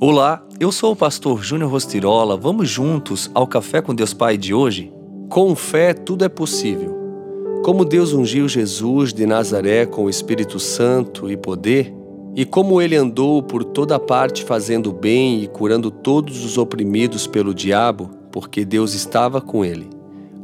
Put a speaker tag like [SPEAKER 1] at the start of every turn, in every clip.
[SPEAKER 1] Olá, eu sou o pastor Júnior Rostirola. Vamos juntos ao Café com Deus Pai de hoje? Com fé, tudo é possível. Como Deus ungiu Jesus de Nazaré com o Espírito Santo e poder, e como ele andou por toda parte fazendo bem e curando todos os oprimidos pelo diabo, porque Deus estava com ele.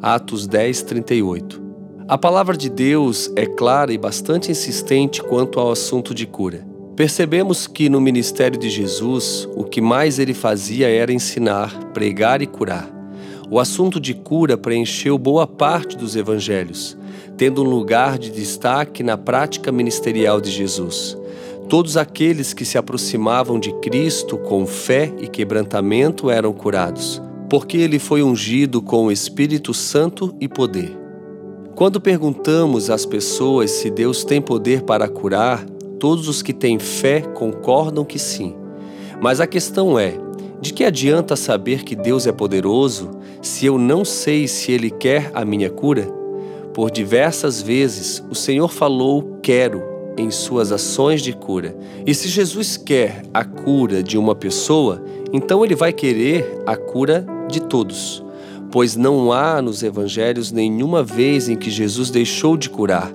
[SPEAKER 1] Atos 10, 38. A palavra de Deus é clara e bastante insistente quanto ao assunto de cura. Percebemos que no ministério de Jesus, o que mais ele fazia era ensinar, pregar e curar. O assunto de cura preencheu boa parte dos evangelhos, tendo um lugar de destaque na prática ministerial de Jesus. Todos aqueles que se aproximavam de Cristo com fé e quebrantamento eram curados, porque ele foi ungido com o Espírito Santo e poder. Quando perguntamos às pessoas se Deus tem poder para curar, todos os que têm fé concordam que sim. Mas a questão é: de que adianta saber que Deus é poderoso se eu não sei se Ele quer a minha cura? Por diversas vezes o Senhor falou quero em suas ações de cura. E se Jesus quer a cura de uma pessoa, então Ele vai querer a cura de todos. Pois não há nos evangelhos nenhuma vez em que Jesus deixou de curar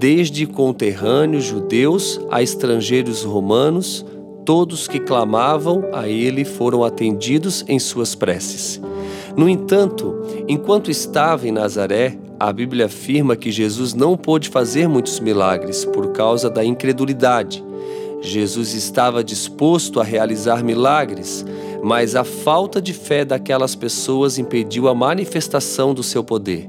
[SPEAKER 1] desde conterrâneos judeus a estrangeiros romanos, todos que clamavam a ele foram atendidos em suas preces. No entanto, enquanto estava em Nazaré, a Bíblia afirma que Jesus não pôde fazer muitos milagres por causa da incredulidade. Jesus estava disposto a realizar milagres, mas a falta de fé daquelas pessoas impediu a manifestação do seu poder.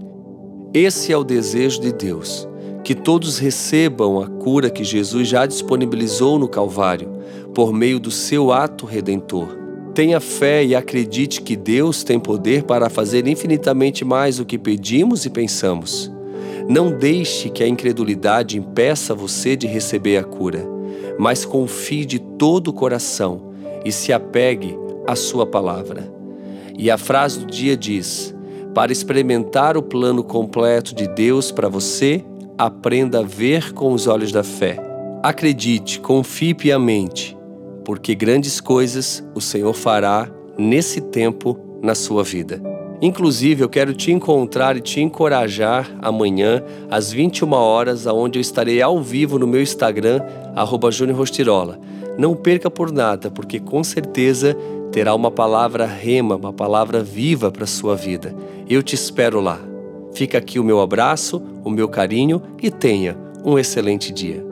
[SPEAKER 1] Esse é o desejo de Deus que todos recebam a cura que Jesus já disponibilizou no Calvário, por meio do seu ato redentor. Tenha fé e acredite que Deus tem poder para fazer infinitamente mais do que pedimos e pensamos. Não deixe que a incredulidade impeça você de receber a cura, mas confie de todo o coração e se apegue à sua palavra. E a frase do dia diz: para experimentar o plano completo de Deus para você, aprenda a ver com os olhos da fé. Acredite, confie piamente, porque grandes coisas o Senhor fará nesse tempo na sua vida. Inclusive, eu quero te encontrar e te encorajar amanhã às 21 horas, aonde eu estarei ao vivo no meu Instagram @juniorrostirola. Não perca por nada, porque com certeza terá uma palavra rema, uma palavra viva para sua vida. Eu te espero lá. Fica aqui o meu abraço, o meu carinho e tenha um excelente dia.